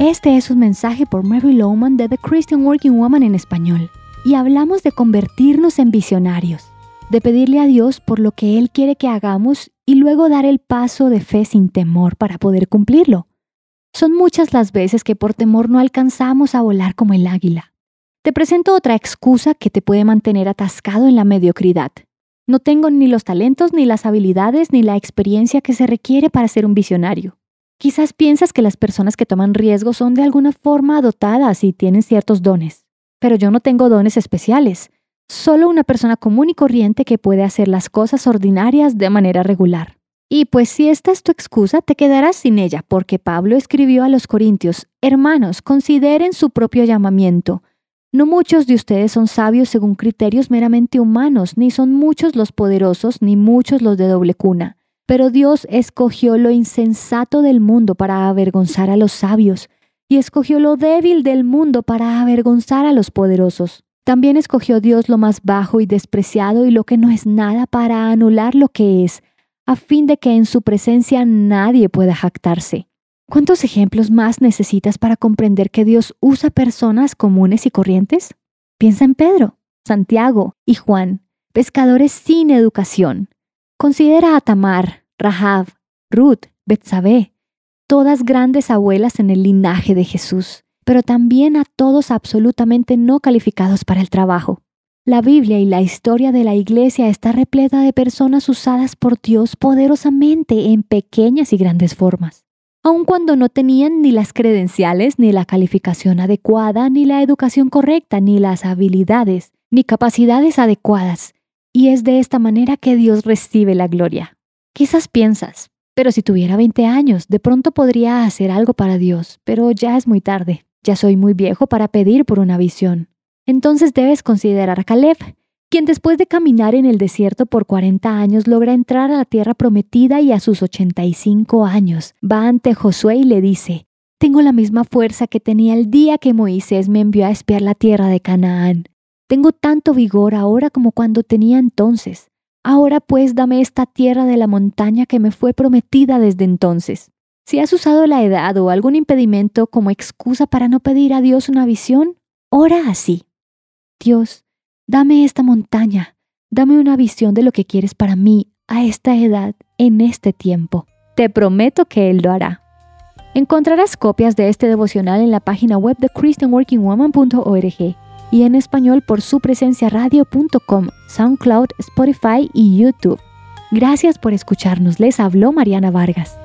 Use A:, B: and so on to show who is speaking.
A: Este es un mensaje por Mary Lowman de The Christian Working Woman en español. Y hablamos de convertirnos en visionarios, de pedirle a Dios por lo que Él quiere que hagamos y luego dar el paso de fe sin temor para poder cumplirlo. Son muchas las veces que por temor no alcanzamos a volar como el águila. Te presento otra excusa que te puede mantener atascado en la mediocridad. No tengo ni los talentos, ni las habilidades, ni la experiencia que se requiere para ser un visionario. Quizás piensas que las personas que toman riesgos son de alguna forma dotadas y tienen ciertos dones. Pero yo no tengo dones especiales, solo una persona común y corriente que puede hacer las cosas ordinarias de manera regular. Y pues si esta es tu excusa, te quedarás sin ella, porque Pablo escribió a los Corintios, Hermanos, consideren su propio llamamiento. No muchos de ustedes son sabios según criterios meramente humanos, ni son muchos los poderosos, ni muchos los de doble cuna. Pero Dios escogió lo insensato del mundo para avergonzar a los sabios, y escogió lo débil del mundo para avergonzar a los poderosos. También escogió Dios lo más bajo y despreciado y lo que no es nada para anular lo que es, a fin de que en su presencia nadie pueda jactarse. ¿Cuántos ejemplos más necesitas para comprender que Dios usa personas comunes y corrientes? Piensa en Pedro, Santiago y Juan, pescadores sin educación. Considera a Tamar, Rahab, Ruth, Betsabé, todas grandes abuelas en el linaje de Jesús, pero también a todos absolutamente no calificados para el trabajo. La Biblia y la historia de la Iglesia está repleta de personas usadas por Dios poderosamente en pequeñas y grandes formas aun cuando no tenían ni las credenciales, ni la calificación adecuada, ni la educación correcta, ni las habilidades, ni capacidades adecuadas. Y es de esta manera que Dios recibe la gloria. Quizás piensas, pero si tuviera 20 años, de pronto podría hacer algo para Dios, pero ya es muy tarde, ya soy muy viejo para pedir por una visión. Entonces debes considerar a Caleb, quien después de caminar en el desierto por 40 años logra entrar a la tierra prometida y a sus 85 años va ante Josué y le dice, Tengo la misma fuerza que tenía el día que Moisés me envió a espiar la tierra de Canaán. Tengo tanto vigor ahora como cuando tenía entonces. Ahora pues dame esta tierra de la montaña que me fue prometida desde entonces. Si has usado la edad o algún impedimento como excusa para no pedir a Dios una visión, ora así. Dios, Dame esta montaña, dame una visión de lo que quieres para mí a esta edad, en este tiempo. Te prometo que Él lo hará. Encontrarás copias de este devocional en la página web de christianworkingwoman.org y en español por su presencia radio.com, SoundCloud, Spotify y YouTube. Gracias por escucharnos. Les habló Mariana Vargas.